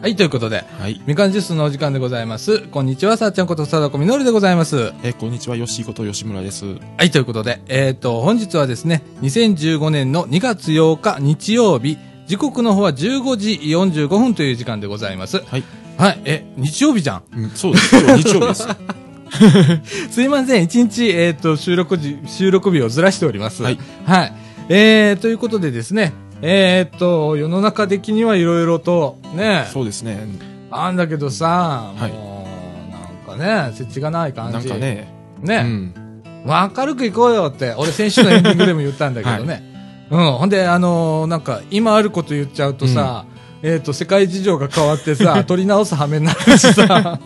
はい、ということで、はい。みかんジュースのお時間でございます。こんにちは、さっちゃんことさだこみのるでございます。えーこんにちは、吉井こと吉村です。はい、ということで、えっ、と、本日はですね、2015年の2月8日日曜日、時刻の方は15時45分という時間でございます。はい。はい、え、日曜日じゃん。うん、そうです。今日日曜日です。すいません、一日、えっ、と、収録時、収録日をずらしております。はい。はい。えー、ということでですね、えっ、と、世の中的にはいろいろと、ね、そうですね。あんだけどさ、はいもう、なんかね、設置がない感じ。なんかね。ね、うん。明るく行こうよって、俺先週のエンディングでも言ったんだけどね。うん。ほんで、あのーなんか、今あること言っちゃうとさ、えっ、と、世界事情が変わってさ、取り直す羽目になるしさ、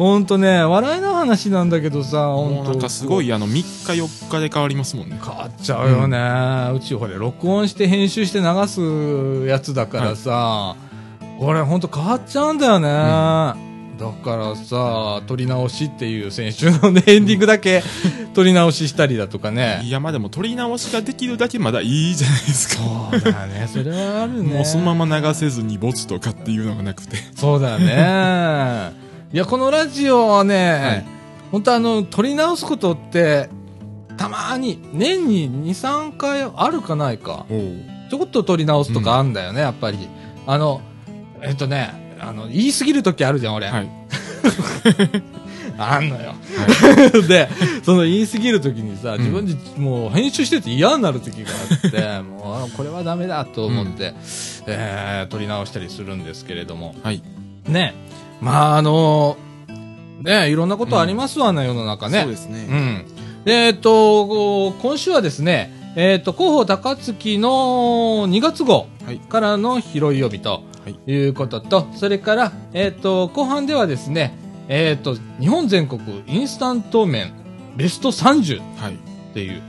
ほんとね、笑いの話なんだけどさ、ほんと。もうなんかすごい、あの、3日4日で変わりますもんね。変わっちゃうよね。うち、ほれ、録音して編集して流すやつだからさ、これほんと変わっちゃうんだよね。だからさ、撮り直しっていう先週のね、エンディングだけ 撮り直ししたりだとかね。いや、まあでも、撮り直しができるだけまだいいじゃないですか。そうだね、それはあるね。もうそのまま流せずにボツとかっていうのがなくて。そうだよね。いや、このラジオはね、はい本当あの、撮り直すことって、たまに、年に2、3回あるかないか。おちょこっと撮り直すとかあんだよね、やっぱり。あの、えっとね、あの、言い過ぎるときあるじゃん、俺。はい。あんのよ。は で、その言い過ぎるときにさ、ん自分でもう編集してて嫌になるときがあって、もうこれはダメだと思って、えー撮り直したりするんですけれども。はい。ね。まあ、あのね、いろんなことありますわね、世の中ね。そうですね。うん。でえっと、今週はですね、えっと、広報高槻の2月号はい。からの拾い曜日とはいいうことと、それから、えっと、後半ではですね、えっと、日本全国インスタント麺ベスト30っはい。ていう、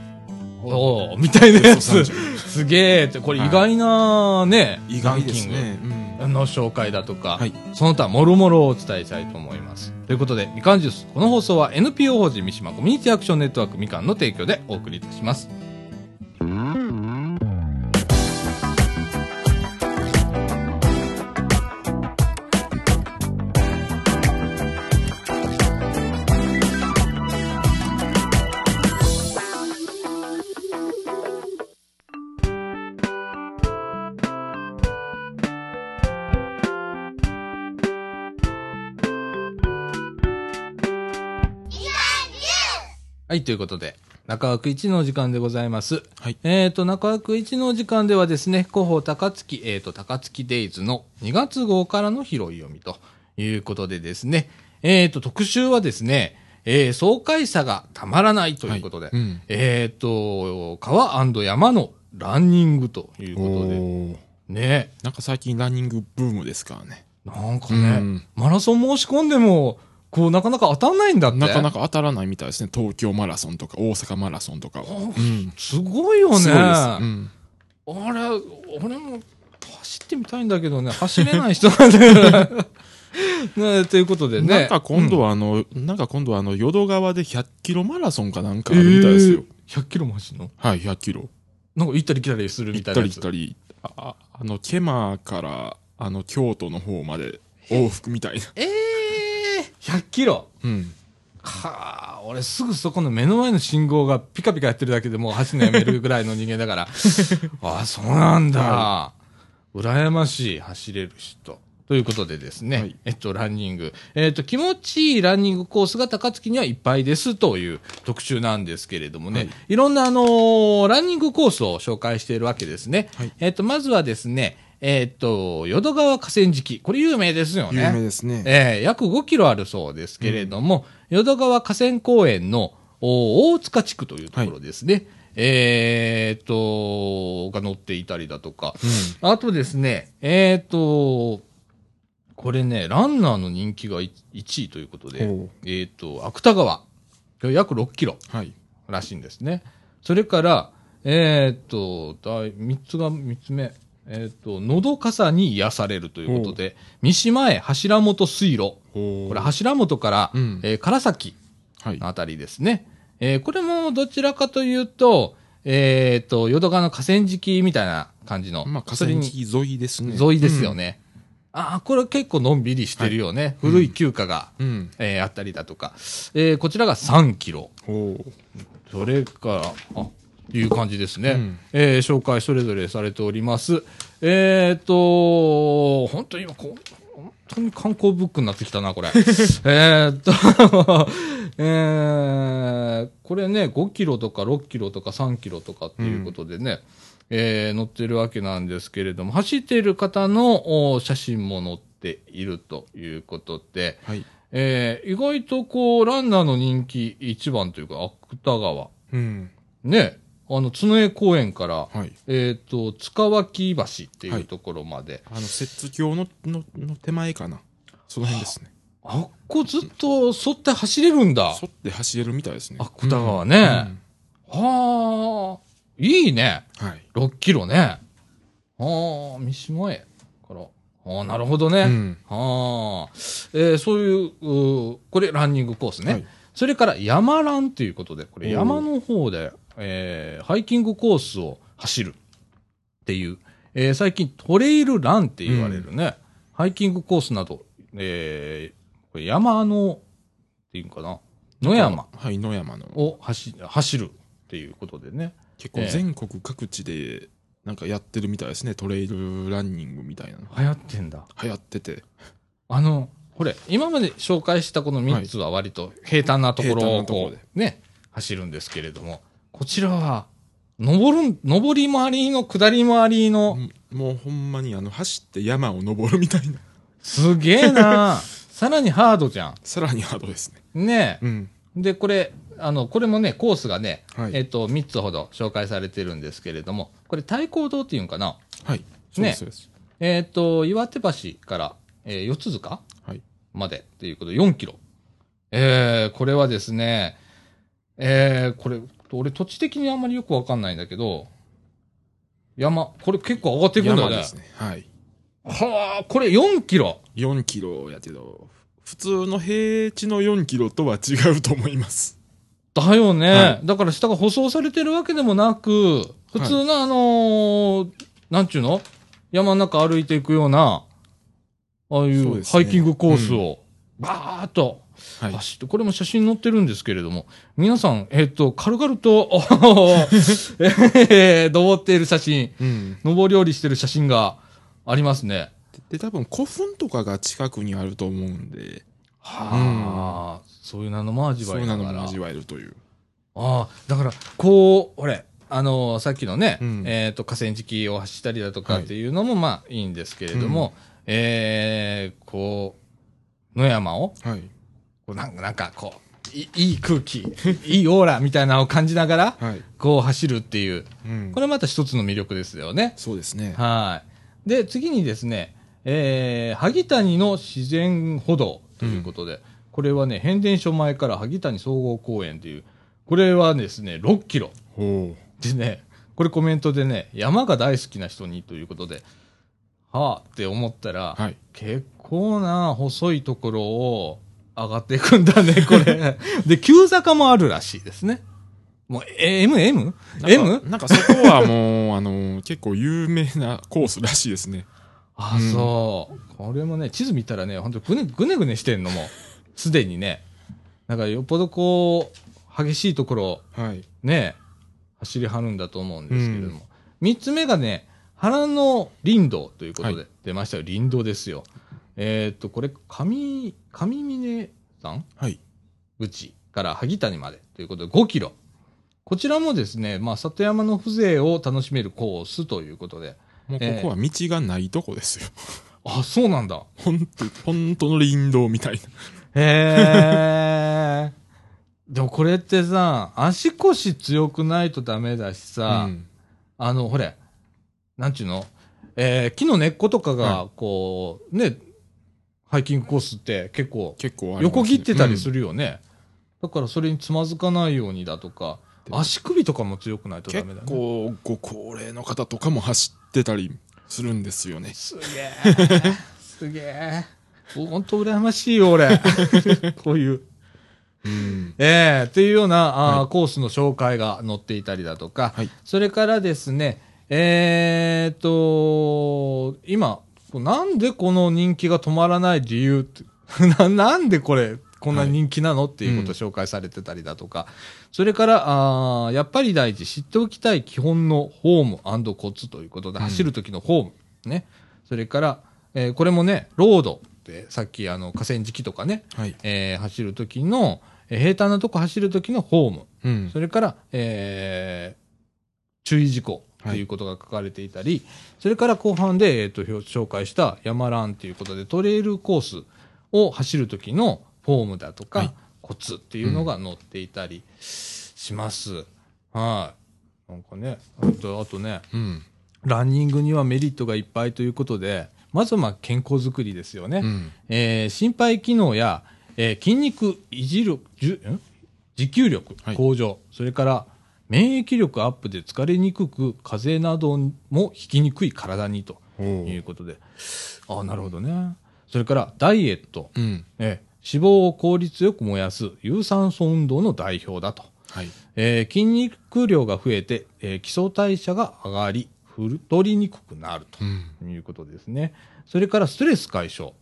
おーみたいなやつベスト30、すげえって、これ意外なね、意ランキンで。の紹介だとか、はいその他もろもろをお伝えしたいと思います。ということで、みかんジュース。この放送は NPO 法人三島コミュニティアクションネットワークみかんの提供でお送りいたします。はい、ということで、中枠1のお時間でございます。はい。えっ、と、中枠1のお時間ではですね、広報高槻、えっ、と、高槻デイズの2月号からの拾い読みということでですね、えっ、と、特集はですね、えー爽快さがたまらないということで、はいうんえっ、と、川山のランニングということで、ね、なんか最近ランニングブームですからね。なんかね、うんマラソン申し込んでも、こう、なかなか当たんないんだって。なかなか当たらないみたいですね。東京マラソンとか大阪マラソンとかは。うん。すごいよね。すごいです。うん。あれ、俺も走ってみたいんだけどね、走れない人なんだ。ね、ということでね。なんか今度はあの、なんか今度はあの、淀川で100キロマラソンかなんかあるみたいですよ。えー100キロも走るの？はい、100キロ。なんか行ったり来たりするみ行ったたいなやつ？り来たり、あ、ああの、ケマから、あの、京都の方まで往復みたいな。ええー、100キロ。うん。はあ、俺すぐそこの目の前の信号がピカピカやってるだけでもう走るのやめるぐらいの人間だから。あ あ、そうなんだ。羨ましい、走れる人。ということでですね、はいえっと、ランニング。えっと、気持ちいいランニングコースが高槻にはいっぱいですという特集なんですけれどもね、はいい、ろんなあのーランニングコースを紹介しているわけですね。はいえっと、まずはですね、えっと、淀川河川敷。これ有名ですよね。有名ですね。えー約5キロあるそうですけれども、淀川河川公園のお大塚地区というところですね。えーっと、が載っていたりだとか。あとですね、えーっと、これね、ランナーの人気が1位ということでえーっと、芥川。約6キロはい。らしいんですね。それから、えーっと、第3つが、3つ目。えーっと、のどかさに癒されるということで、三島へ柱本水路。ここれ、柱本から、うんえー唐崎はい。のあたりですね。えーこれもどちらかというと、えっ、と、淀川の河川敷みたいな感じの、まあ、河川敷沿いですね。沿いですよね。ああ、これ結構のんびりしてるよね。古い旧家が、うん。えーあったりだとか。えーこちらが3キロ。それから、あ、いう感じですね。うんえー紹介それぞれされております。えっ、と、本当に今こう、本当に観光ブックになってきたな、これ。えっと、えーこれね、5キロとか6キロとか3キロとかっていうことでね、えー載ってるわけなんですけれども、走っている方のお写真も載っているということで、はい。えー意外とこう、ランナーの人気一番というか、芥川。うん。ね、あの、角江公園から、はい。えっ、と、塚脇橋っていうところまで、あの、雪橋の、の、の手前かな。その辺ですね。あっこずっと沿って走れるんだ。沿って走れるみたいですね。芥川ねうんはあ、いいね。はい。6キロね。はあ、三島へから。ああ、なるほどね。うん。はあ、えーそういううー、これランニングコースね。はいそれから山ランということで、これ山の方で、えーハイキングコースを走るっていう、えー最近トレイルランって言われるね、ハイキングコースなど、えーこれ山の、っていうかな、野山はい、野山の。を走走るっていうことでね。結構全国各地で、なんかやってるみたいですね。トレイルランニングみたいなの。流行ってんだ。流行ってて。あの、これ、今まで紹介したこの3つは割と平坦なところをね、走るんですけれども、こちらは、登る、登り回りの、下り回りの、もうほんまにあの、走って山を登るみたいな。すげえな さらにハードじゃさらにハードですね。ん。ねうん。で、これ、あの、これもね、コースがね、はいえっと、3つほど紹介されてるんですけれども、これ、太鼓堂っていうんかな？はい。そうねです、そうです。えっと、岩手橋から、えー四つ塚はい。までということで4キロ。えー、これはですね、えー、これ、俺土地的にあんまりよくわかんないんだけど、山、これ結構上がっていくんだよね。山ですね。はい。はあ、これ4キロ。4キロやけど、普通の平地の4キロとは違うと思います。だよね、はだから下が舗装されてるわけでもなく、普通のあのーなんちゅうの？山の中歩いていくような、ああいそうですねうハイキングコースを、バーっとはい。これも写真載ってるんですけれども、皆さん、えっ、と、軽々と、えー登っている写真、うん。登り降りしてる写真がありますね。で、多分古墳とかが近くにあると思うんで、はあ、そういうのも味そういうの。も味わえるという。ああ、だから、こう、俺、あのさっきのね、うんえっ、と、河川敷を走ったりだとかはいっていうのも、まあ、いいんですけれども、えー、こう、野山を、はい。こうなんか、なんか、こう、いいい空気、いいオーラみたいなのを感じながら、はい。こう走るっていう、うんこれまた一つの魅力ですよね。そうですね。はい。で、次にですね、えー、萩谷の自然歩道ということで、これはね、変電所前から萩谷総合公園という、これはですね、6キロ。ほでね、これコメントでね、山が大好きな人にということで、はあって思ったら、はい結構な細いところを上がっていくんだね、これ。で、急坂もあるらしいですね。もう、え M、M? う。M? なんかそこはもう、あの、結構有名なコースらしいですね。あ、うんそう。これもね、地図見たらね、本当ぐねぐねぐねしてんのも、すでにね。なんかよっぽどこう、激しいところをはい。ね、走りはるんだと思うんですけれども。三、つ目がね、原の林道ということで、はい出ましたよ。林道ですよ。えーっと、これ、上、上峰山？はい。口から萩谷までということで5キロ。こちらもですね、まあ、里山の風情を楽しめるコースということで。もうここは道がないとこですよ。あ、そうなんだ。ほんと、ほんとの林道みたいな。へえ。でもこれってさ、足腰強くないとダメだしさ、うんあの、ほれ、なんちゅうの？えー木の根っことかがは、こう、ね、ハイキングコースって結構、結構ね横切ってたりする。るよね。だからそれにつまずかないようにだとか、で足首とかも強くないとダ結メだね。構、ご高齢の方とかも走ってたりするんですよね。すげえ。すげえ。本当羨ましいよ、俺。こういう。うん。ええっていうような、あーはいコースの紹介が載っていたりだとか、はいそれからですね、えーっと、今、なんでこの人気が止まらない理由って、ななんでこれ、こんな人気なの、っていうことを紹介されてたりだとか、それから、あーやっぱり大事、知っておきたい基本のフォームコツということで、うん走る時のフォーム、ね。それから、えーこれもね、ロードって、さっきあの河川敷とかね、はい。えー走る時の、えー平坦なとこ走る時のフォーム、うん。それから、えー注意事項ということが書かれていたり、それから後半で、えー、と表紹介した山ランということで、トレイルコースを走る時のフォームだとか、はいコツっていうのが載っていたりします。はい。なんかね、あと、あとね、うん。ランニングにはメリットがいっぱいということで、まずはまあ健康づくりですよね。うん。えー心肺機能や、えー筋肉維持力、持久力はい向上、それから免疫力アップで疲れにくく、風邪などもひきにくい体にとおいうことで。ああ、なるほどね。それからダイエット、うん。えー脂肪を効率よく燃やす有酸素運動の代表だと。はい。えー筋肉量が増えて、えー基礎代謝が上がり、太りにくくなると。いうことですね。それからストレス解消。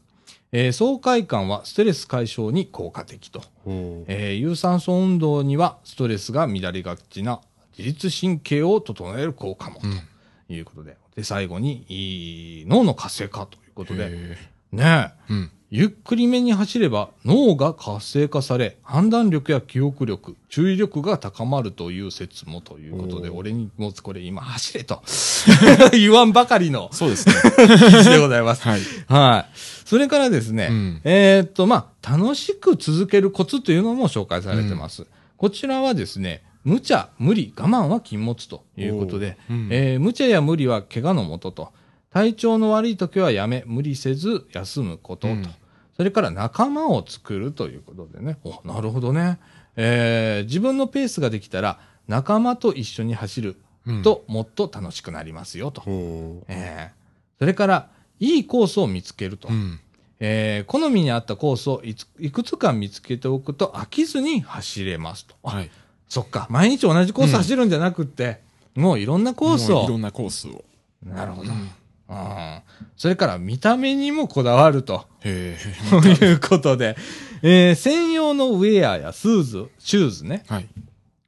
えー爽快感はストレス解消に効果的と。おえー有酸素運動にはストレスが乱れがちな自律神経を整える効果もうん。ということで。で、最後に、脳の活性化ということで。へねえ。ーうん。ゆっくりめに走れば脳が活性化され、判断力や記憶力、注意力が高まるという説もということで、俺にもこれ今走れと 言わんばかりのそうですね。記事でございます。はい。はい。それからですね、うんえーっと、まあ、楽しく続けるコツというのも紹介されてます。こちらはですね、無茶、無理、我慢は禁物ということで、うんえー無茶や無理は怪我のもとと、体調の悪い時はやめ、無理せず休むことと、うんそれから仲間を作るということでね、お、なるほどね。えー自分のペースができたら、仲間と一緒に走ると、もっと楽しくなりますよと。おえーそれから、いいコースを見つけると。うん。えー好みに合ったコースをいくつか見つけておくと飽きずに走れますと。あはい。そっか。毎日同じコース走るんじゃなくって、もういろんなコースを。いろんなコースを。なるほど、ううんん。それから見た目にもこだわると。へということで、えー専用のウェアやスーズ、シューズね、え。はい。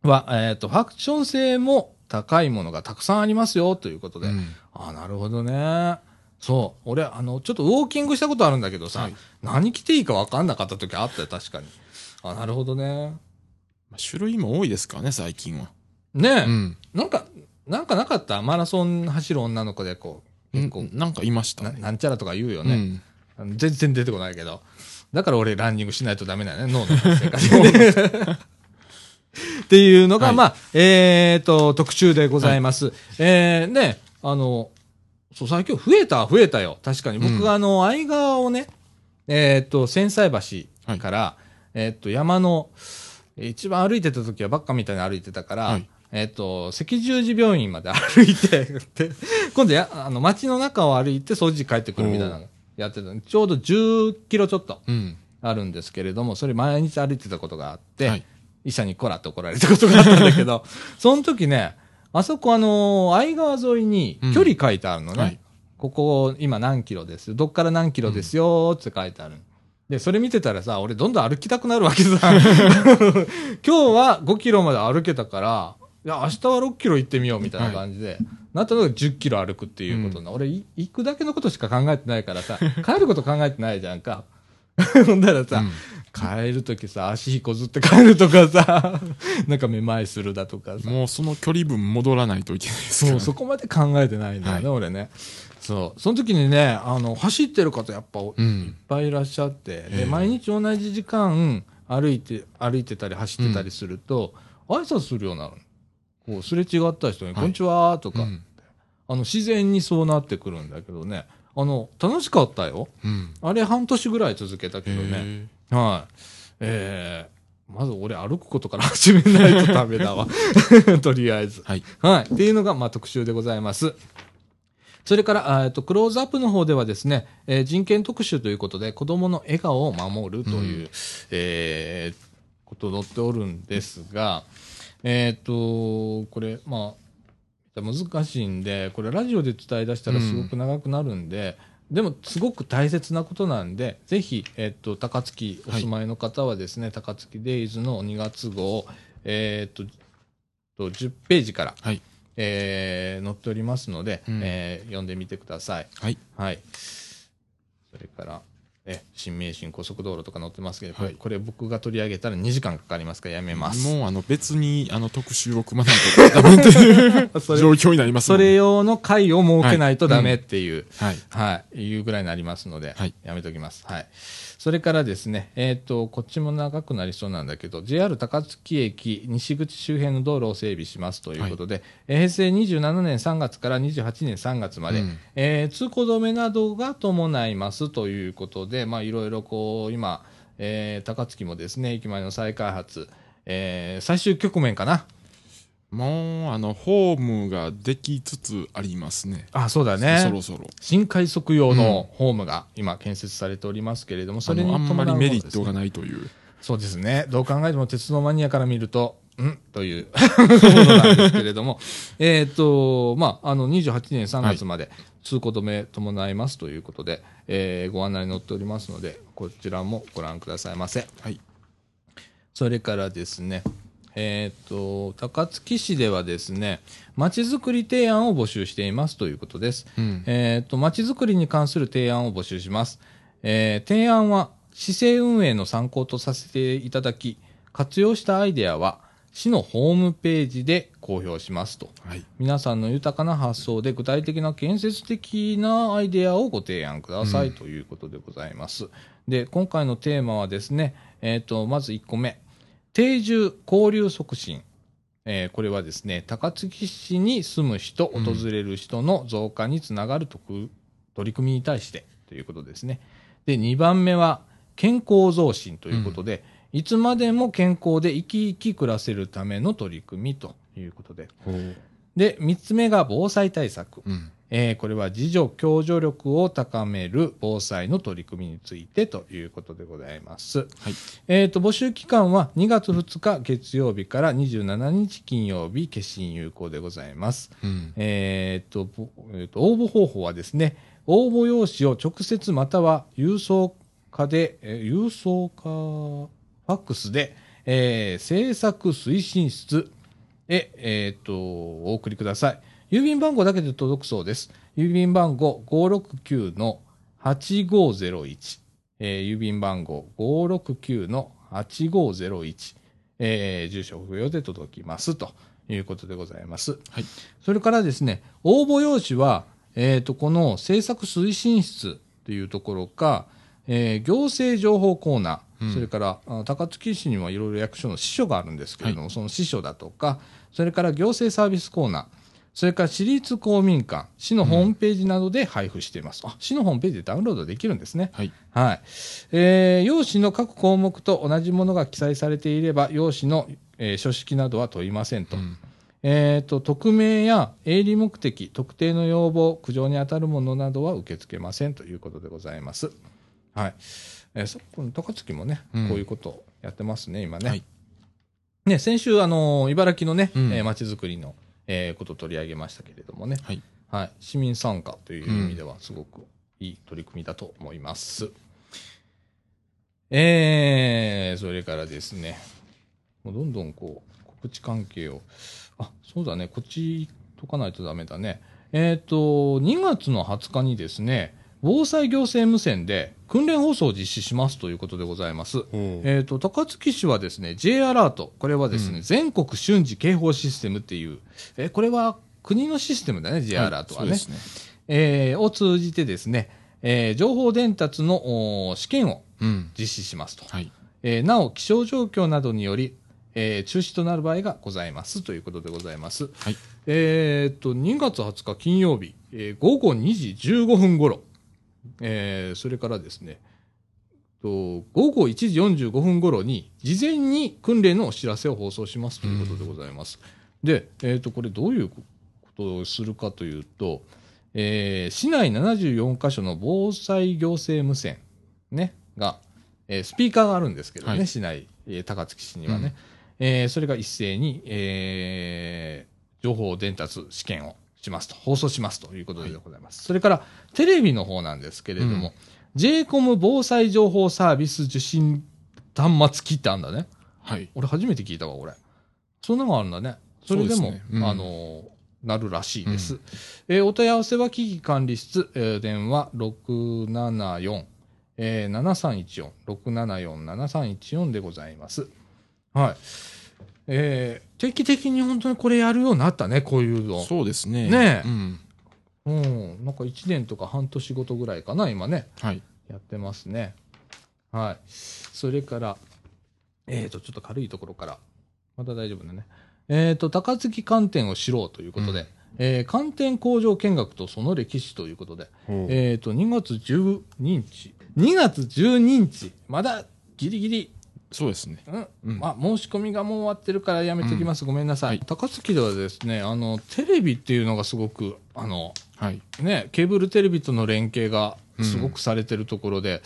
は、えっ、と、ファッション性も高いものがたくさんありますよということで。うんああ、なるほどね。そう。俺、あの、ちょっとウォーキングしたことあるんだけどさ、はい何着ていいか分かんなかった時あったよ、確かに。あなるほどね。まあ種類も多いですからね、最近は。ねえ、うん。なんか、なんかなかった？マラソン走る女の子でこう、結構、んなんかいましたなね。なんちゃらとか言うよね、うん。全然出てこないけど。だから俺ランニングしないとダメだよね、脳の活性化にっていうのが、はいまあ、えっ、と、特集でございます。えー、ね、あの、そう、最近増えた、増えたよ。確かに。僕、うんあの、相川をね、えっ、と、千歳橋から、えっ、と、山の、一番歩いてた時はばっかみたいに歩いてたから、はいえっ、と、赤十字病院まで歩いて、で 今度や、あの、街の中を歩いて掃除帰ってくるみたいなのやってたのちょうど10キロちょっとうん。あるんですけれども、それ毎日歩いてたことがあって、はい医者にこらって怒られたことがあったんだけど、その時ね、あそこあのー相川沿いに距離書いてあるのね。はいここ今何キロです？よ。どっから何キロですよって書いてある。で、それ見てたらさ、俺どんどん歩きたくなるわけさ。今日は5キロまで歩けたから、いや、明日は6キロ行ってみようみたいな感じで、なったのが10キロ歩くっていうことな、俺い行くだけのことしか考えてないからさ、帰ること考えてないじゃんか。ほんだらさ、うん帰るときさ、足引こずって帰るとかさ、なんかめまいするだとかさ。もうその距離分戻らないといけないですかそう、らね。そこまで考えてないんだよね、は俺ね。そう。その時にね、あの、走ってる方やっぱいっうん。ぱいいらっしゃって、で、ええ毎日同じ時間歩いて、歩いてたり走ってたりすると、挨拶するようになるのこう、すれ違った人に、はいこんにちはとか、うん。あの、自然にそうなってくるんだけどね、あの、楽しかったよ。うん。あれ半年ぐらい続けたけどね。へはい。えー、まず俺歩くことから始めないとダメだわ。とりあえずー。はい。はい。っていうのが、まあ、特集でございます。それから、あえっと、クローズアップの方ではですね、えー人権特集ということで、子供の笑顔を守るという、うえーこと載っておるんですが、えっ、と、これ、まあ、難しいんで、これラジオで伝え出したらすごく長くなるんで、でも、すごく大切なことなんで、ぜひ、えっと、高槻お住まいの方はですね、高槻デイズの2月号、えっと、と10ページから、はい。えー載っておりますので、うんえー読んでみてください。はい。はい。それから、え、新名神高速道路とか載ってますけど、これ,、はいこれ僕が取り上げたら2時間かかりますからやめます。もう、あの、別に、あの、特集を組まないとダメっていう 状況になりますねれ用の会を設けないとはいダメっていう、はい。はい、いうぐらいになりますので、はいやめときます。はい。それからですね、えっ、と、こっちも長くなりそうなんだけど、JR 高槻駅西口周辺の道路を整備しますということで、えー平成27年3月から28年3月まで、うんえー通行止めなどが伴いますということで、まあ、いろいろこう、今、えー高槻もですね、駅前の再開発、えー最終局面かな。もう、あの、ホームができつつありますね。あ、そうだね。そろそろ。新快速用のホームが今建設されておりますけれども、それにあんまりメリットがないという。そうですね。どう考えても鉄道マニアから見ると、ん？という ものなんですけれども、えっと、まあ、あの、28年3月まで通行止め伴いますということで、えーご案内に載っておりますので、こちらもご覧くださいませ。はい。それからですね、えっ、と、高槻市ではですね、まちづくり提案を募集していますということです。うん。えっ、と、まちづくりに関する提案を募集します。えー提案は、市政運営の参考とさせていただき、活用したアイデアは、市のホームページで公表しますと。はい。皆さんの豊かな発想で具体的な建設的なアイデアをご提案くださいということでございます。で、今回のテーマはですね、えっ、と、まず1個目。定住交流促進。えーこれはですね、高槻市に住む人、うん訪れる人の増加につながる特取り組みに対してということですね。で、2番目は、健康増進ということで、いつまでも健康で生き生き暮らせるための取り組みということで。で、三つ目が防災対策。うん。えーこれは自助共助力を高める防災の取り組みについてということでございます。はい。えっ、と、募集期間は2月2日月曜日から27日金曜日、決心有効でございます。うん。えっ、と、ぼえーと、応募方法はですね、応募用紙を直接または郵送化で、えー郵送化、ファックスで、えー制作推進室へ、えっ、と、お送りください。郵便番号だけで届くそうです。郵便番号569の8501。えー郵便番号569の8501。えー住所不要で届きますということでございます。はい。それからですね、応募用紙は、えっ、と、この政策推進室というところか、えー行政情報コーナー、うんそれからあ高槻市にはいろいろ役所の支所があるんですけれども、その支所だとか、それから行政サービスコーナー、それから私立公民館、市のホームページなどで配布しています。あ、市のホームページでダウンロードできるんですね。はい。はい。えー用紙の各項目と同じものが記載されていれば、用紙の、えー書式などは問いませんと。うんえーと、匿名や営利目的、特定の要望、苦情に当たるものなどは受け付けませんということでございます。はい。えーそこの高槻もね、うんこういうことをやってますね、今ね。はいね、先週、あのー茨城のね、うんえー街づくりの、えーことを取り上げましたけれどもね、はい。はい、市民参加という意味ではすごくいい取り組みだと思います。えー、それからですね、もうどんどんこう、告知関係を、あ、そうだね、こっちとかないとダメだね。えっ、と、2月の20日にですね、防災行政無線で訓練放送を実施しますということでございます。えー、と高槻市はですね J アラート、これはですね、うん全国瞬時警報システムっていう、えーこれは国のシステムだね、J アラートはね。いそうですね。えーを通じてですね、えー情報伝達のお試験をうん。実施しますと。はい。えーなお、気象状況などにより、えー中止となる場合がございますということでございます。はい。えーっと、2月20日金曜日、えー午後2時15分頃、えーそれからですね、と午後1時45分頃に、事前に訓練のお知らせを放送しますということでございます。で、えーっと、これどういうことをするかというと、えー市内74カ所の防災行政無線、ね、が、えースピーカーがあるんですけどね、はい。市内、えー高槻市にはね、えーそれが一斉に、えー情報伝達試験をしますと、放送しますということでございます。それから、テレビの方なんですけれども、うん j コム防災情報サービス受信端末機ってあるんだね。はい。俺初めて聞いたわ、俺。そんなのがあるんだね。それでも、ですねうんあの、なるらしいです。えーお問い合わせは危機管理室、えー電話674、えー、7314、674-7314でございます。はい。えー定期的に本当にこれやるようになったね、こういうの。そうですね。ねえうん。うん。なんか1年とか半年ごとぐらいかな、今ね。はい。やってますね。はい。それから、えっ、と、ちょっと軽いところから、まだ大丈夫だね。えっ、と、高槻寒天を知ろうということで、うんえー寒天工場見学とその歴史ということで、えっ、と、2月12日、2月12日、まだギリギリ、そうですね。うん、うんまあ、申し込みがもう終わってるからやめておきます。ごめんなさい高槻ではですね、あの、テレビっていうのがすごく、あの、はい。ね、ケーブルテレビとの連携がすごくされてるところで、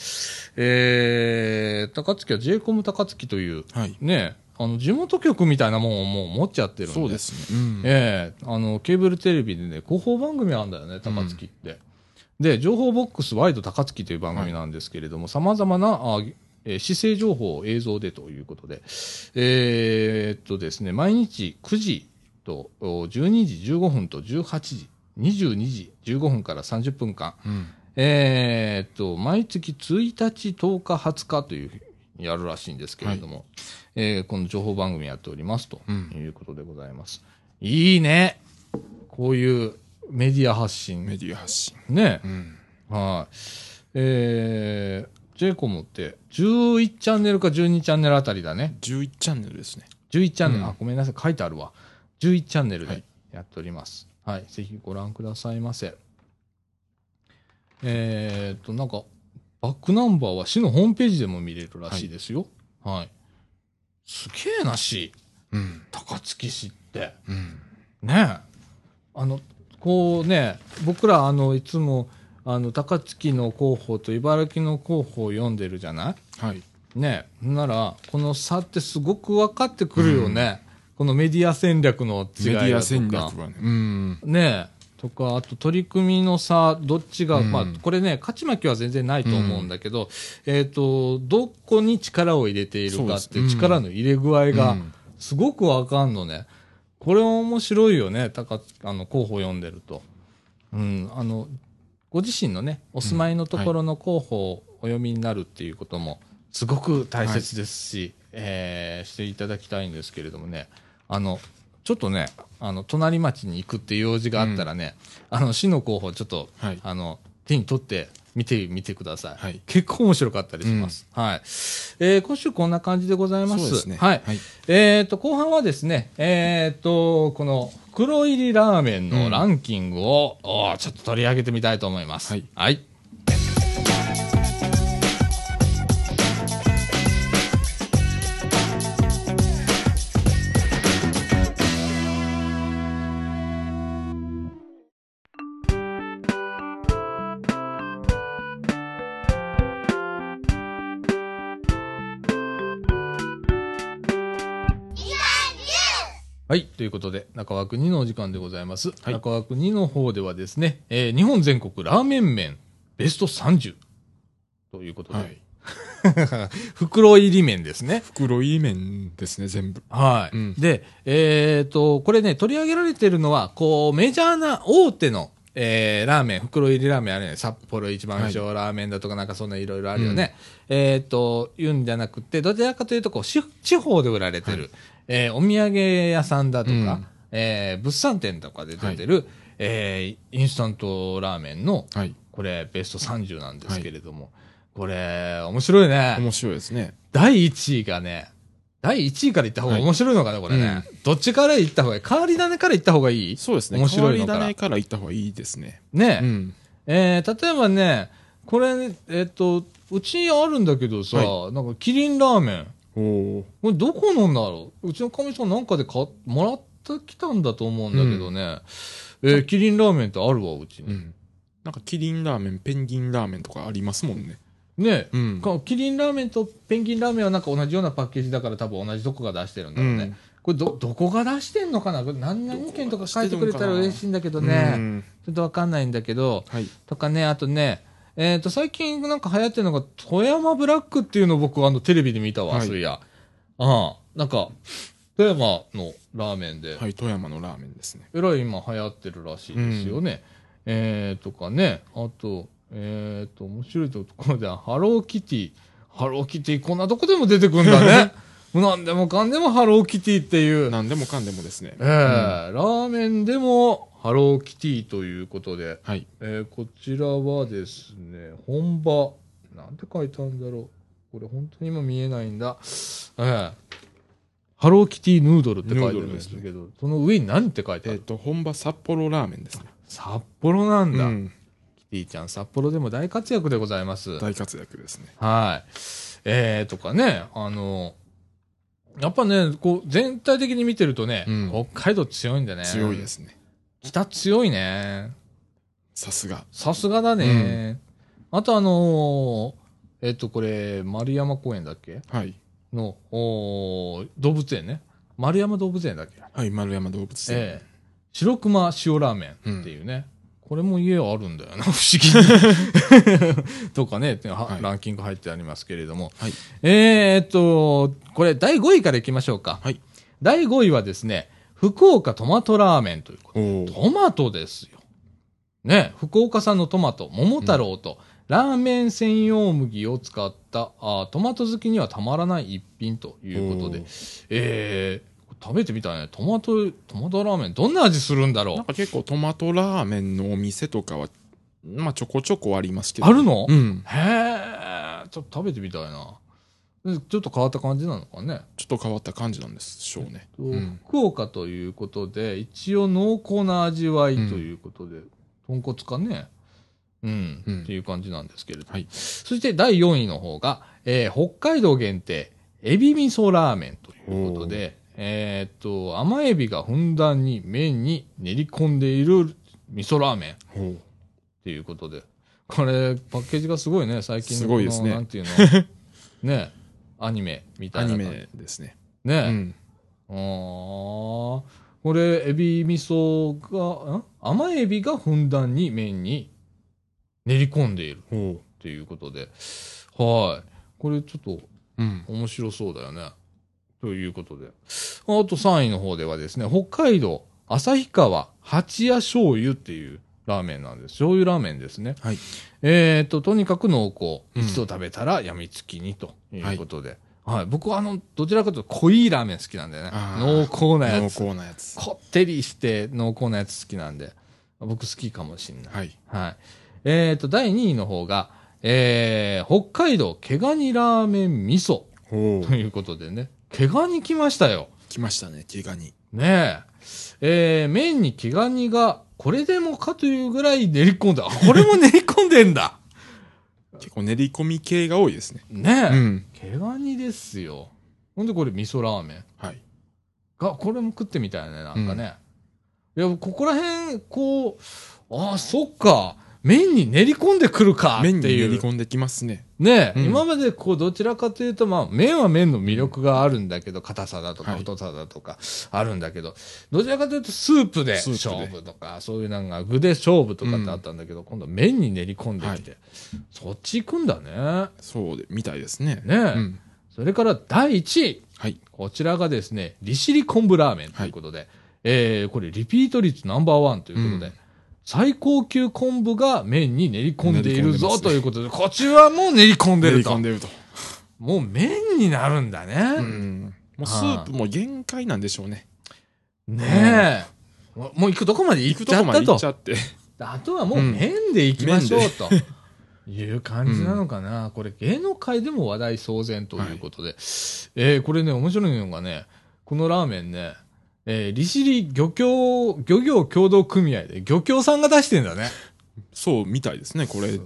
えー、高槻は j コム高槻という、はい。ね、あの、地元局みたいなもんをもう持っちゃってるんで。そうですね。うん。ええあの、ケーブルテレビでね、広報番組あるんだよね、高槻って。で、情報ボックスワイド高槻という番組なんですけれども、様々な、あえー市政情報を映像でということで、えーっとですね、毎日9時とお12時15分と18時、22時15分から30分間、うん。えーっと、毎月1日、10日、20日というやるらしいんですけれども、えーこの情報番組やっておりますとうんいうことでございます。いいね。こういうメディア発信。メディア発信。ねう。ん。はい。えー、j コムって11チャンネルか12チャンネルあたりだね。11チャンネルですね。11チャンネル、うんあ、ごめんなさい、書いてあるわ。11チャンネルではいやっております。はい、ぜひご覧くださいませ。えーっと、なんか、バックナンバーは市のホームページでも見れるらしいですよ。はい。すげえな、市。うん。高槻市って。うん。ねえ。あの、こうね、僕ら、あの、いつも、あの、高槻の広報と茨城の広報を読んでるじゃない？はい。ねえ。なら、この差ってすごく分かってくるよね。このメディア戦略の違いだとか。メディア戦略はね。うん。ねえ。とか、あと取り組みの差、どっちが、うんまあ、これね、勝ち負けは全然ないと思うんだけど、えっ、と、どこに力を入れているかって、力の入れ具合がうん、すごくわかんのね。これ面白いよね、高あの、候補読んでると。うん、あの、ご自身のね、お住まいのところの候補をお読みになるっていうことも、すごく大切ですし、えーしていただきたいんですけれどもね、あの、ちょっとね、あの、隣町に行くっていう用事があったらね、あの、市の候補ちょっと、はい。あの、手に取って見てみてください。はい結構面白かったりします。はい。えー今週こんな感じでございます。そうですね。はい。はい。えっ、と、後半はですね、えっ、と、この袋入りラーメンのうんランキングを、おーちょっと取り上げてみたいと思います。はいはい。はい。ということで、中枠2のお時間でございます。はい中枠2の方ではですね、えー日本全国ラーメン麺ベスト30ということで、はい。袋入り麺ですね。袋入り麺ですね、全部。はい。うんで、えっ、と、これね、取り上げられてるのは、こう、メジャーな大手の、えーラーメン、袋入りラーメンあるよね。札幌一番小ラーメンだとかなんかそんないろいろあるよね。えっ、と、言うんじゃなくて、どちらかというと、こう、し地方で売られてる、えーお土産屋さんだとか、うんえー物産展とかで出てる、えーインスタントラーメンの、はい。これ、ベスト30なんですけれども、これ、面白いね。面白いですね。第1位がね、第1位から言った方が面白いのかな、これね。どっちから言った方がいい？変わり種から言った方がいい？そうですね。面白いの変からわり種から行った方がいいですね。ね、うん。えー例えばね、これ、えっ、と、うちにあるんだけどさ、はなんかキリンラーメン。おお。これどこのんだろう？うちのかみさんなんかで買っもらってきたんだと思うんだけどね。えーキリンラーメンってあるわ、うちに。うん。なんかキリンラーメン、ペンギンラーメンとかありますもんね。ね、うん。かキリンラーメンとペンギンラーメンはなんか同じようなパッケージだから多分同じとこが出してるんだろうね。うんこれど、どこが出してんのかな？これ何々県とか書いてくれたら嬉しいんだけどうね。んちょっとわかんないんだけど、はい。とかね、あとね、えっ、と、最近なんか流行ってるのが、富山ブラックっていうのを僕あのテレビで見たわ、はいそういや。ああ、なんか、富山のラーメンで、はい、富山のラーメンですね。えらい今流行ってるらしいですよね。えー、とかね、あと、えー、と、面白いところでは、ハローキティ。ハローキティ、こんなとこでも出てくんだね。なんでもかんでもハローキティっていう。何でもかんでもですね。えーラーメンでもハローキティということで、はい。えーこちらはですね、本場、なんて書いてあるんだろう。これ本当に今見えないんだ。えーハローキティヌードルって書いてあるんですけど、その上に何って書いてある、えっと、本場札幌ラーメンですね。札幌なんだ、うん。キティちゃん、札幌でも大活躍でございます。大活躍ですね。はい。えー、とかね、あの、やっぱね、こう、全体的に見てるとね、うん北海道強いんだね。強いで。すね。北強いね。さすが。さすがだね。あとあのーえっと、これ、丸山公園だっけ？はい。の、おー動物園ね。丸山動物園だっけ？はい、丸山動物園。ええ白熊塩ラーメンっていうね。これも家あるんだよな、不思議に。とかね、ははいランキング入ってありますけれども。はい。えーっと、これ第5位からいきましょうか。はい。第5位はですね、福岡トマトラーメンということ。トマトですよ。ね、福岡産のトマト、桃太郎と、ラーメン専用麦を使ったあトマト好きにはたまらない一品ということでお、えー、食べてみたいね。トマト、トマトラーメン、どんな味するんだろうなんか結構トマトラーメンのお店とかは、まあちょこちょこありますけど。あるの？うん。へえ、ちょっと食べてみたいな。でちょっと変わった感じなのかね。ちょっと変わった感じなんでしょうね。うん。福岡ということで、一応濃厚な味わいということで、豚骨かね？うん、うんっていう感じなんですけれど。はい。そして第4位の方が、えー北海道限定、エビ味噌ラーメンということで、えーっと、甘エビがふんだんに麺に練り込んでいる味噌ラーメンっ。ていうことで。これ、パッケージがすごいね、最近のすごいですねなんていうの？ね、アニメみたアニいな感じ。メですね。ね、うん。あーこれ、エビ味噌が、ん？甘エビがふんだんに麺に練り込んでいるほっていうことで、はい。これちょっとう。うん。面白そうだよね。ということで。あと3位の方ではですね、北海道旭川八屋醤油っていうラーメンなんです。醤油ラーメンですね。はい。えっ、と、とにかく濃厚。うん一度食べたら病みつきにということで。はい。僕はあの、どちらかというと濃いラーメン好きなんだよね。あ濃ー厚なやつ。濃厚なやつ。こってりして濃厚なやつ好きなんで。僕好きかもしんない。はい。はい。えっ、と、第2位の方が、えー、北海道毛ガニラーメン味噌ほということでね。毛ガニ来ましたよ。来ましたね、毛ガニ。ねえ。えー、麺に毛ガニが、これでもかというぐらい練り込んだ。あこれも練り込んでんだ。結構練り込み系が多いですね。ねえ。うん。毛ガニですよ。ほんでこれ味噌ラーメン。はい。が、これも食ってみたいね、なんかね。いや、ここら辺、こう、ああ、そっか。麺に練り込んでくるかっていう。麺に練り込んできますね。ねえ、うん今までこう、どちらかというと、まあ、麺は麺の魅力があるんだけど、硬さだとかはい太さだとか、あるんだけど、どちらかというと、スープで勝負とか、そういうなんか、具で勝負とかってあったんだけど、今度は麺に練り込んできて、そっち行くんだね。そうで、みたいですね。ねえうん。それから第1位。はい。こちらがですね、利尻昆布ラーメンということで、えー、これリピート率ナンバーワンということで、うん最高級昆布が麺に練り込んでいるぞということで、こちらも練り込んでると練り込ん。でると。もう麺になるんだね。うん。もうスープも限界なんでしょうね。ねえ。もうもう行くとこまで行行くとこまでっちゃったと。行っちゃって。あとはもう麺で行きましょう麺と。いう感じなのかな、これ芸能界でも話題騒然ということで。えーこれね、面白いのがね、このラーメンね、えー利尻漁協、漁業協同組合で漁協さんが出してんだね。そうみたいですね、これ。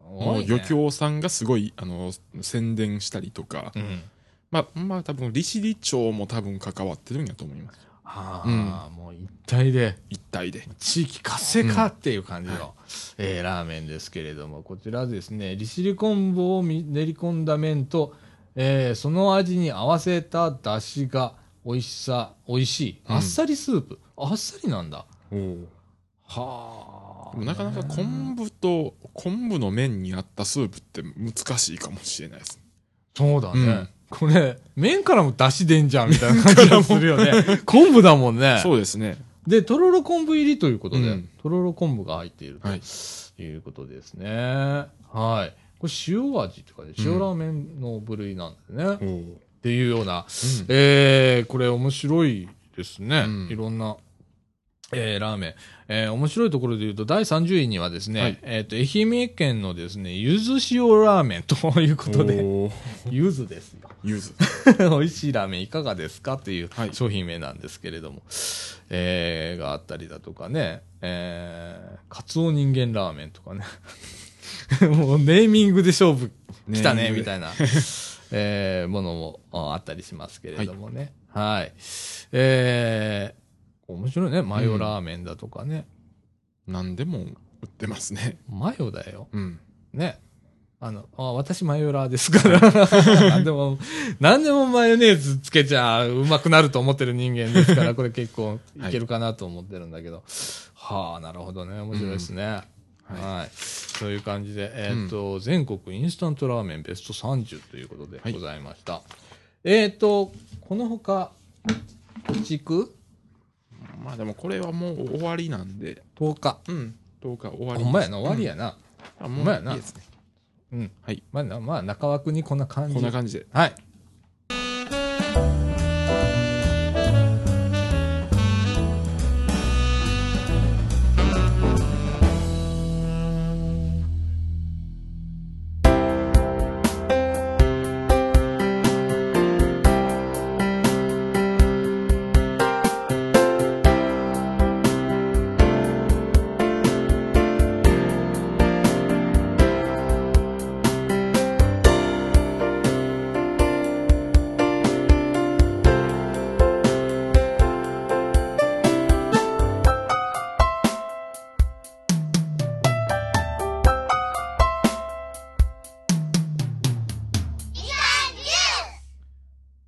もう漁協さんがすごい、あの、宣伝したりとか。うん。まあ、まあ多分、利尻町も多分関わってるんやと思います。ああ、もう一体で、一体で。地域活性化っていう感じの、えーラーメンですけれども、こちらですね、利尻昆布をみ練り込んだ麺と、えーその味に合わせた出汁が美味しさ、美味しい。うんあっさりスープ。あっさりなんだ。はあ。なかなか昆布と昆布の麺に合ったスープって難しいかもしれないです。そうだね。うんこれ、麺からも出汁出んじゃんみたいな感じがするよね。昆布だもんね。そうですね。で、とろろ昆布入りということで、うんとろろ昆布が入っているはい。ということですね。はい。これ塩味っていうかね、塩ラーメンの部類なんですね。っていうような、うん。えー、これ面白いですね。うん。いろんな、えー、ラーメン。えー、面白いところで言うと、第30位にはですね、はい。えっ、と、愛媛県のですね、ゆず塩ラーメンということで、ゆずですよ。柚子。美味しいラーメンいかがですかっていうはい。商品名なんですけれども、えー、があったりだとかね、えー、カツオ人間ラーメンとかね、もうネーミングで勝負来たね、みたいな、えー、ものもああったりしますけれどもね。はい。えー、面白いね。マヨラーメンだとかね。何でも売ってますね。マヨだよ。うん。ね。あの、あ私マヨラーですから。何でも、何でもマヨネーズつけちゃうまくなると思ってる人間ですから、これ結構いけるかなと思ってるんだけど。はあ、なるほどね。面白いですね。はいはい。そういう感じで、えっ、と、全国インスタントラーメンベスト30ということではいございました。えっ、と、このほか、地区？まあでもこれはもう終わりなんで、10日。うん。10日終わり。ほんまやな、終わりやな。あ、もほんまやないいですね。うん。はい。まあな、まあ、中枠にこんな感じ。こんな感じで。はい。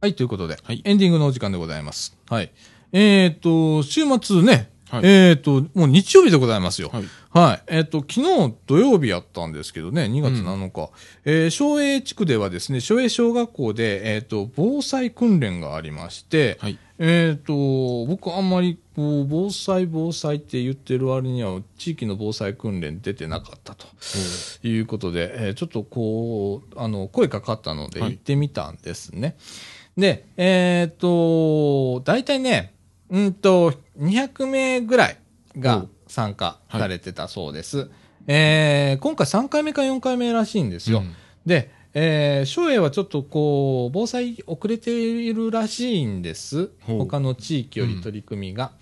はい、ということで、はいエンディングのお時間でございます。はい。えっ、と、週末ね、はいえっ、と、もう日曜日でございますよ。はい。はい。えっ、と、昨日土曜日やったんですけどね、2月7日。えー昭栄地区ではですね、昭栄小学校で、えっ、と、防災訓練がありまして、はい。えっ、と、僕あんまり、こう、防災防災って言ってる割には、地域の防災訓練出てなかったということで、えーちょっとこう、あの、声かかったのではい行ってみたんですね。で、えっ、と、大体ね、うんと、200名ぐらいが参加されてたそうです。えー今回3回目か4回目らしいんですよ。うんで、えー、松栄はちょっとこう、防災遅れているらしいんです。他の地域より取り組みが。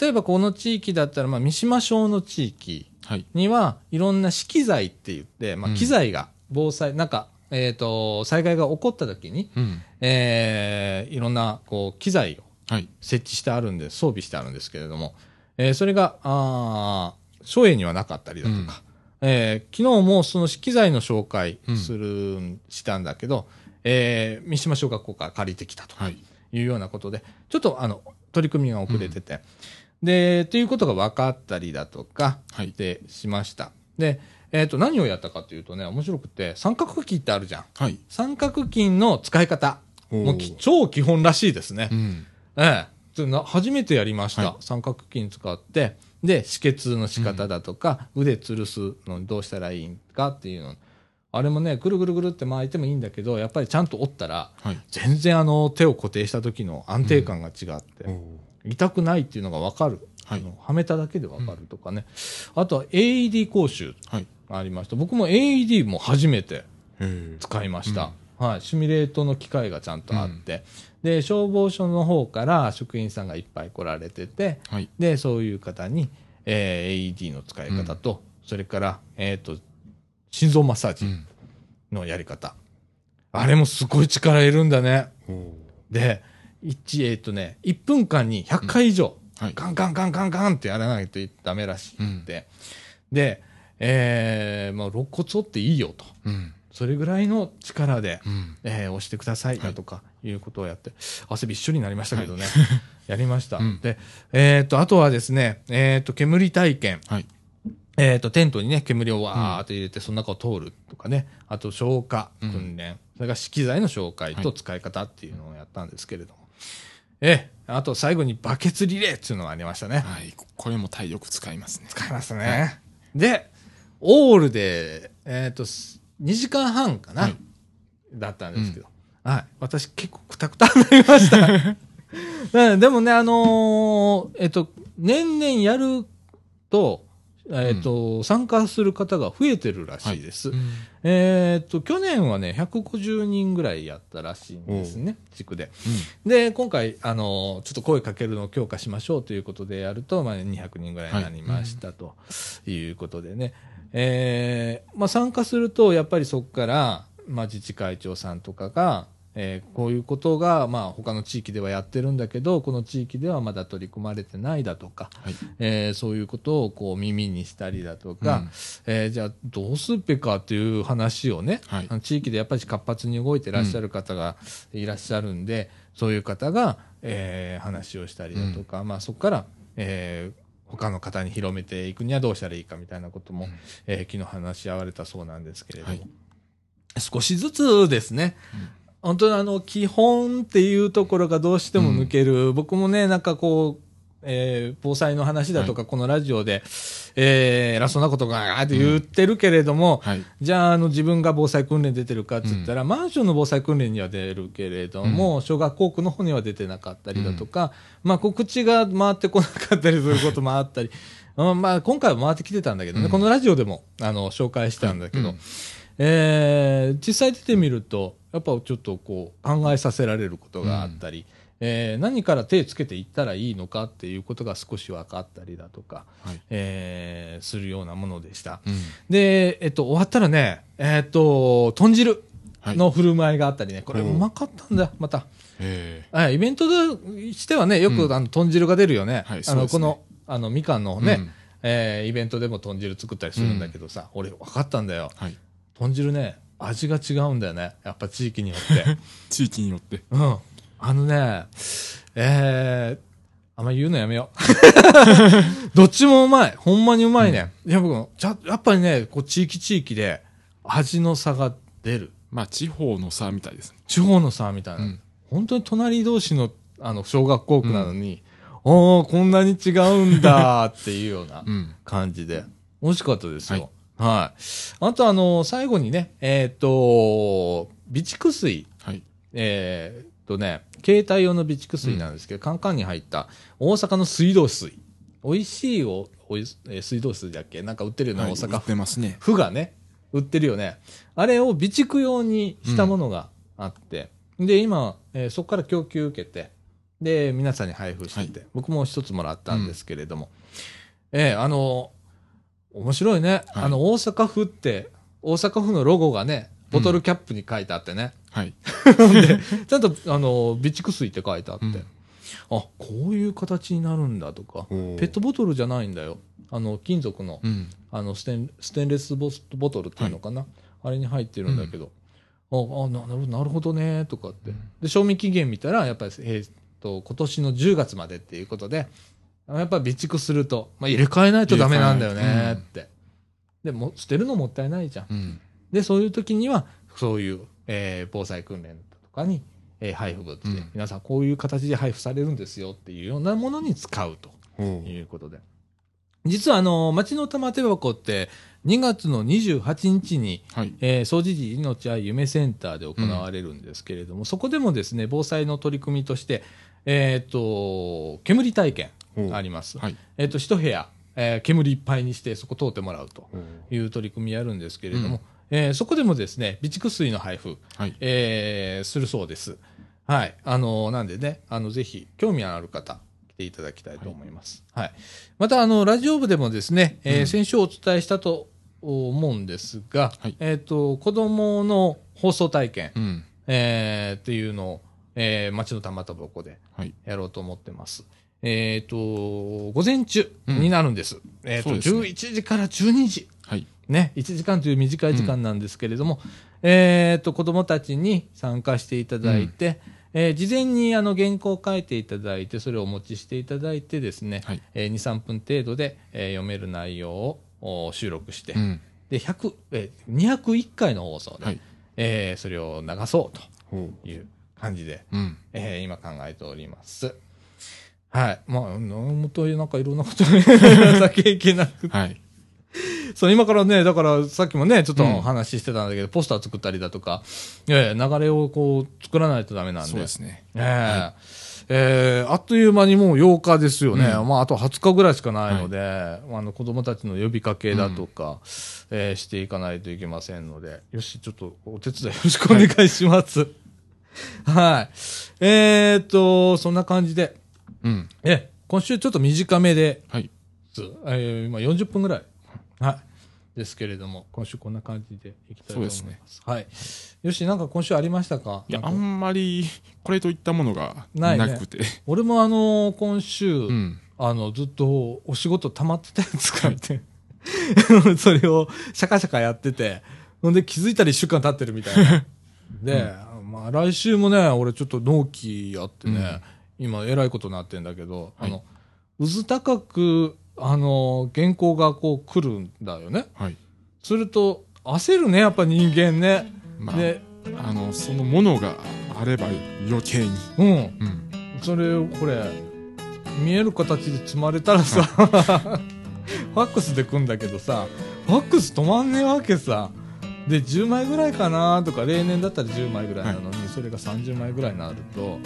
例えばこの地域だったら、まあ、三島省の地域はい。には、いろんな資機材って言って、まあ、うん機材が防災、なんか、えっ、と、災害が起こった時に、うん。えーいろんな、こう、機材をはい。設置してあるんで、装備してあるんですけれども、えーそれが、あー省営にはなかったりだとか、えー昨日もその機材の紹介する、したんだけど、えー三島小学校から借りてきたとはい。いうようなことで、ちょっとあの、取り組みが遅れてて、で、ということが分かったりだとか、はい。で、しました。で、えっ、と、何をやったかというとね、面白くて、三角筋ってあるじゃん。はい。三角筋の使い方。もうき超基本らしいですね。うん。ええちょな初めてやりました、はい三角筋使ってで止血の仕方だとか、腕吊るすのにどうしたらいいんかっていうのあれもねぐるぐるぐるって巻いてもいいんだけどやっぱりちゃんと折ったらはい。全然あの手を固定した時の安定感が違って、お痛くないっていうのが分かる、はい。あのはめただけで分かるとかね、あとは AED 講習はい。がありました。僕も AED も初めて。使いました、はい、シミュレートの機械がちゃんとあって、で消防署の方から職員さんがいっぱい来られててはい。でそういう方に、えー AED の使い方と、それから、えー、と心臓マッサージうん。のやり方、あれもすごい力いるんだね。おで1えっ、とね1分間に100回以上、はい。ガンガンガンガンガンってやらないとダメらしくて、で、えーまあ、肋骨折っていいよとうん。それぐらいの力で、うん。えー押してくださいだとかいうことをやって、汗びっしょりになりましたけどね、やりました。うんで、えっ、と、あとはですね、えっ、と、煙体験。はい。えっ、と、テントにね、煙をわーっと入れて、その中を通るとかね、あと消火訓練、それから資機材の紹介と使い方っていうのをやったんですけれども、ええ、あと最後にバケツリレーっていうのがありましたね。はい。ここれも体力使いますね。使いますね。で、オールで、えっ、と、す2時間半かな、はいだったんですけど、はい。私結構くたくたになりました。うんでもね、あのーえっ、と、年々やると、えっ、と、参加する方が増えてるらしいです。うん。えっ、と、去年はね、150人ぐらいやったらしいんですね、地区で。うで、今回、あの、ちょっと声かけるのを強化しましょうということでやると、まあ、200人ぐらいになりました、と。いうことでね。えーまあ、参加すると、やっぱりそこから、まあ、自治会長さんとかが、えーこういうことが、まあ、他の地域ではやってるんだけど、この地域ではまだ取り組まれてないだとか、はい。えーそういうことをこう耳にしたりだとか、うん。えーじゃあどうすっぺかっていう話をね、はい。あの地域でやっぱり活発に動いてらっしゃる方がいらっしゃるんで、そういう方が、えー話をしたりだとか、まあ、そこから、えー他の方に広めていくにはどうしたらいいかみたいなことも、うん。えー昨日話し合われたそうなんですけれども、はい。少しずつですね、本当にあの、基本っていうところがどうしても抜ける。僕もね、なんかこう、えー防災の話だとか、このラジオで、えー偉そうなことが、あーって言ってるけれども、はい。じゃあ、あの、自分が防災訓練出てるかって言ったら、マンションの防災訓練には出るけれども、小学校区の方には出てなかったりだとか、まあ、告知が回ってこなかったりすることもあったり、うんまあ、今回は回ってきてたんだけどね、うん。このラジオでも、あの、紹介したんだけど、うん。えー実際出てみると、やっぱちょっとこう、考えさせられることがあったり、えー何から手つけていったらいいのかっていうことが少し分かったりだとか、はい。えーするようなものでした。うん。で、えっと、終わったらね、えっと、豚汁はい。の振る舞いがあったりね、これうまかったんだ、また。えはいイベントとしてはね、よく、うんあの豚汁が出るよね。あの、はいそうですねこの、あの、みかんのえね、えーイベントでも豚汁作ったりするんだけどさ、俺分かったんだよ。はい。豚汁ね、味が違うんだよね。やっぱ地域によって。地域によって。うん。あのね、えー、あんま言うのやめよう。どっちもうまい。ほんまにうまいね。いや、僕、ちゃ、やっぱりね、こう、地域地域で味の差が出る。まあ、地方の差みたいですね。地方の差みたいな。うん本当に隣同士の、あの、小学校区なのに、おー、こんなに違うんだっていうようなうん。感じで、美味しかったですよ。はい。あと、あの、最後にね、えっ、と、備蓄水。はい。えーっとね、携帯用の備蓄水なんですけど、カンカンに入った大阪の水道水。美味しいおおいえー水道水だっけ？なんか売ってるよね、はい。大阪売ってますね。府がね、売ってるよね。あれを備蓄用にしたものがあって、で、今、えーそこから供給受けて、で、皆さんに配布してて、は僕も一つもらったんですけれども、えーあの、面白いね。はい。あの、大阪府って、大阪府のロゴがね、ボトルキャップに書いてあってね、はい。で、ちゃんと、あの、備蓄水って書いてあって、うん。あ、こういう形になるんだとか、ペットボトルじゃないんだよ。あの、金属の、うん。あのステン、ステンレスボスボトルっていうのかな、あれに入ってるんだけど、ああななるなるほどね、とかって。で、賞味期限見たら、やっぱり、えーっと、今年の10月までっていうことで、やっぱ備蓄すると、まあ、入れ替えないとダメなんだよねって。でも、捨てるのもったいないじゃん。うん。で、そういう時には、そういう、えー防災訓練とかに、えー配布物で、うん皆さんこういう形で配布されるんですよっていうようなものに使うということで。実は、あの、町の玉手箱って、2月の28日に、はい。えー、掃除時命愛夢センターで行われるんですけれども、そこでもですね、防災の取り組みとして、えっ、と、煙体験あります。はい。えっ、と、一部屋、えー煙いっぱいにして、そこ通ってもらうという取り組みやるんですけれども、うんえーそこでもですね、備蓄水の配布、はい。えーするそうです。はい。あの、なんでね、あの、ぜひ、興味のある方、来ていただきたいと思います。はい。また、あの、ラジオ部でもですね、えーうん先週お伝えしたと思うんですが、はいえっ、と、子供の放送体験、うん。えーっていうのを、えー町の玉田箱ではい。やろうと思ってます。えっ、と、午前中になるんです。えっ、と、そうですね11時から12時。はい。ね、1時間という短い時間なんですけれども、えっ、と、子供たちに参加していただいて、えー事前にあの原稿を書いていただいて、それをお持ちしていただいてですね、はいえー2、3分程度で、えー読める内容をお収録して、うん。で、100、えー201回の放送で、はい。えーそれを流そうほという感じで、う。うん。えー今考えております。はい。まあ、なんとなんかいろんなこと やなきゃいけなくてはい。そう、今からね、だからさっきもね、ちょっとうん話してたんだけど、ポスター作ったりだとか、ええ流れをこう作らないとダメなんで。そうですね。ええええあっという間にもう8日ですよね。うんまあ、あと20日ぐらいしかないので、あの子供たちの呼びかけだとか、ええしていかないといけませんので、よし、ちょっとお手伝いよろしくお願いします。はい。えーっと、そんな感じで、うん。え、今週ちょっと短めで、はい。えー、今40分ぐらい。はい。ですけれども、今週こんな感じでいきたいと思います。そうですねはい。よし、なんか今週ありましたか？いや、あんまり、これといったものがなくて。俺もあのー今週、うん。あの、ずっとお仕事溜まってたやつがいて、それをシャカシャカやってて、ほんで気づいたら一週間経ってるみたいな。で、まあ来週もね、俺ちょっと納期やってね、今えらいことになってんだけど、はいあの、渦高く、あの、原稿がこう来るんだよね。はい。すると、焦るね、やっぱ人間ね。まあ、で、あの、そのものがあれば余計に。うん。うん。それをこれ見える形で積まれたらさ、ファックスで来んだけどさファックス止まんねえわけさで10枚ぐらいかなとか例年だったら10枚ぐらいなのに、それが30枚ぐらいになると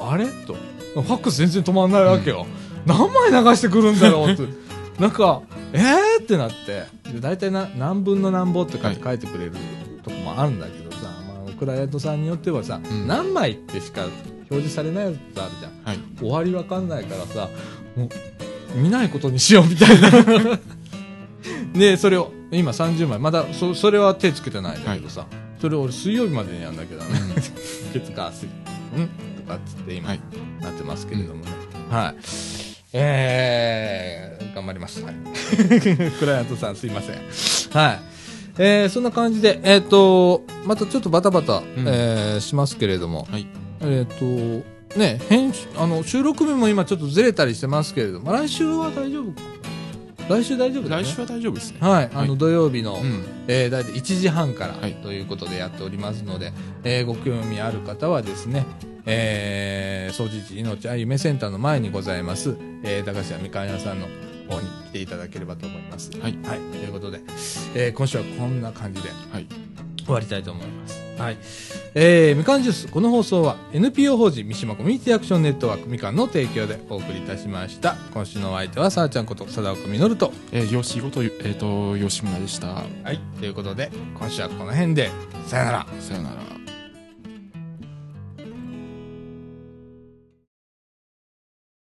あれ？と。ファックス全然止まんないわけよ、何枚流してくるんだろうって。なんかえーってなって。で大体な何分の何本って書いて書いてくれるとこもあるんだけどさ、まあ、クライアントさんによってはさ、うん。何枚ってしか表示されないやつあるじゃん。はい。終わりわかんないからさもう見ないことにしようみたいな。でそれを今30枚。まだそそれは手つけてないんだけどさ、それを俺水曜日までにやんなきゃダメ、月火水。うん。とかっつって今、はい。なってますけれどもね、はい。えー、頑張ります、はい、クライアントさんすいません。はい。えー、そんな感じで、えっ、と、またちょっとバタバタ、ん。えーしますけれども、はい。えっ、と、ね、編集、あの、収録日も今ちょっとずれたりしてますけれども、来週は大丈夫来週大丈夫だよね来週は大丈夫ですね。はい、あの、はい土曜日の、うん。えー、大体1時半からはいということでやっておりますので、えーご興味ある方はですね、えー、総持寺命あゆめセンターの前にございます、えー、高橋みかん屋さんの方に来ていただければと思います。はい。はい、ということで、えー今週はこんな感じではい。終わりたいと思います。はい。えー、みかんジュース、この放送は NPO 法人三島コミュニティアクションネットワークみかんの提供でお送りいたしました。今週のお相手はさあちゃんこと貞岡実と。えー、よしごと、えっ、と、吉村でした。はい。ということで、今週はこの辺で、さよなら。さよなら。